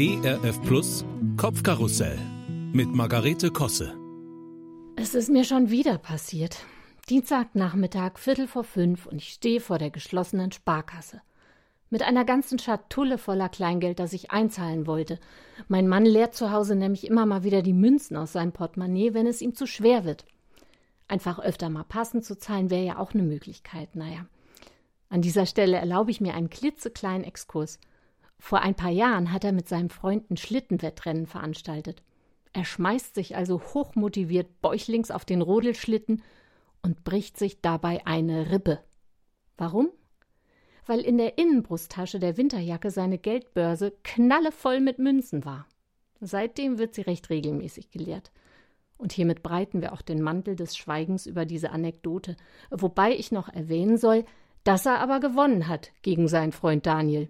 ERF Plus Kopfkarussell mit Margarete Kosse. Es ist mir schon wieder passiert. Dienstagnachmittag, Viertel vor fünf, und ich stehe vor der geschlossenen Sparkasse. Mit einer ganzen Schatulle voller Kleingeld, das ich einzahlen wollte. Mein Mann leert zu Hause nämlich immer mal wieder die Münzen aus seinem Portemonnaie, wenn es ihm zu schwer wird. Einfach öfter mal passend zu zahlen wäre ja auch eine Möglichkeit. Naja. An dieser Stelle erlaube ich mir einen klitzekleinen Exkurs. Vor ein paar Jahren hat er mit seinem Freund ein Schlittenwettrennen veranstaltet. Er schmeißt sich also hochmotiviert bäuchlings auf den Rodelschlitten und bricht sich dabei eine Rippe. Warum? Weil in der Innenbrusttasche der Winterjacke seine Geldbörse knallevoll mit Münzen war. Seitdem wird sie recht regelmäßig geleert. Und hiermit breiten wir auch den Mantel des Schweigens über diese Anekdote, wobei ich noch erwähnen soll, dass er aber gewonnen hat gegen seinen Freund Daniel.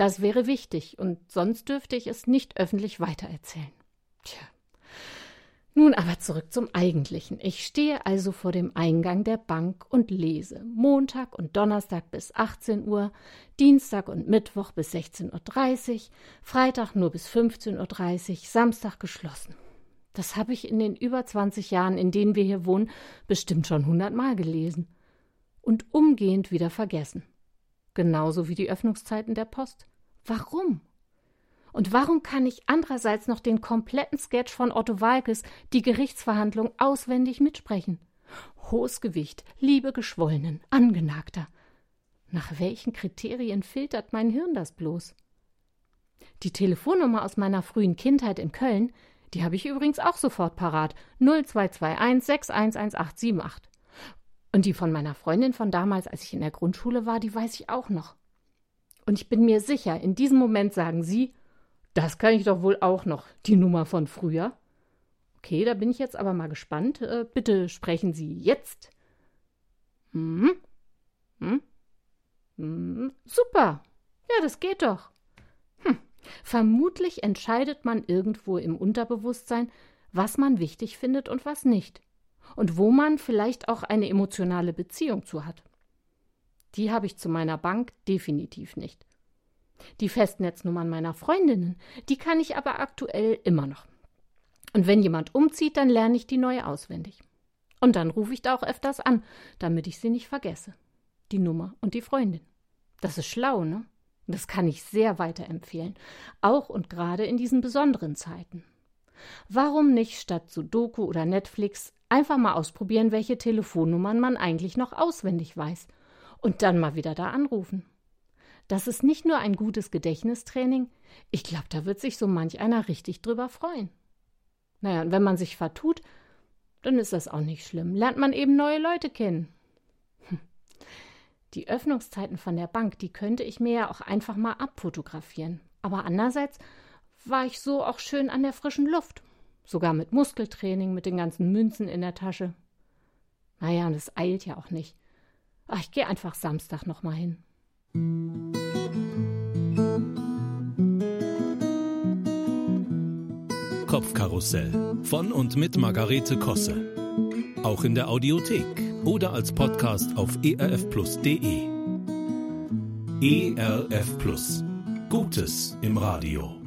Das wäre wichtig, und sonst dürfte ich es nicht öffentlich weitererzählen. Tja. Nun aber zurück zum Eigentlichen. Ich stehe also vor dem Eingang der Bank und lese Montag und Donnerstag bis 18 Uhr, Dienstag und Mittwoch bis 16.30 Uhr, Freitag nur bis 15.30 Uhr, Samstag geschlossen. Das habe ich in den über 20 Jahren, in denen wir hier wohnen, bestimmt schon hundertmal gelesen. Und umgehend wieder vergessen. Genauso wie die Öffnungszeiten der Post. Warum? Und warum kann ich andererseits noch den kompletten Sketch von Otto Walkes, die Gerichtsverhandlung, auswendig mitsprechen? Hohes Gewicht, Liebe geschwollenen, angenagter. Nach welchen Kriterien filtert mein Hirn das bloß? Die Telefonnummer aus meiner frühen Kindheit in Köln, die habe ich übrigens auch sofort parat. 0221 611878. Und die von meiner Freundin von damals, als ich in der Grundschule war, die weiß ich auch noch. Und ich bin mir sicher, in diesem Moment sagen Sie, das kann ich doch wohl auch noch, die Nummer von früher. Okay, da bin ich jetzt aber mal gespannt. Äh, bitte sprechen Sie jetzt. Hm? Hm? Hm? Super. Ja, das geht doch. Hm. Vermutlich entscheidet man irgendwo im Unterbewusstsein, was man wichtig findet und was nicht. Und wo man vielleicht auch eine emotionale Beziehung zu hat. Die habe ich zu meiner Bank definitiv nicht. Die Festnetznummern meiner Freundinnen, die kann ich aber aktuell immer noch. Und wenn jemand umzieht, dann lerne ich die neue auswendig. Und dann rufe ich da auch öfters an, damit ich sie nicht vergesse. Die Nummer und die Freundin. Das ist schlau, ne? Das kann ich sehr weiterempfehlen, auch und gerade in diesen besonderen Zeiten. Warum nicht statt Sudoku oder Netflix einfach mal ausprobieren, welche Telefonnummern man eigentlich noch auswendig weiß und dann mal wieder da anrufen. Das ist nicht nur ein gutes Gedächtnistraining, ich glaube, da wird sich so manch einer richtig drüber freuen. Naja, und wenn man sich vertut, dann ist das auch nicht schlimm. Lernt man eben neue Leute kennen. Hm. Die Öffnungszeiten von der Bank, die könnte ich mir ja auch einfach mal abfotografieren. Aber andererseits war ich so auch schön an der frischen Luft. Sogar mit Muskeltraining, mit den ganzen Münzen in der Tasche. Naja, und es eilt ja auch nicht. Ach, ich gehe einfach Samstag noch mal hin. Kopfkarussell von und mit Margarete Kosse. Auch in der Audiothek oder als Podcast auf erfplus.de. ERF Plus. Gutes im Radio.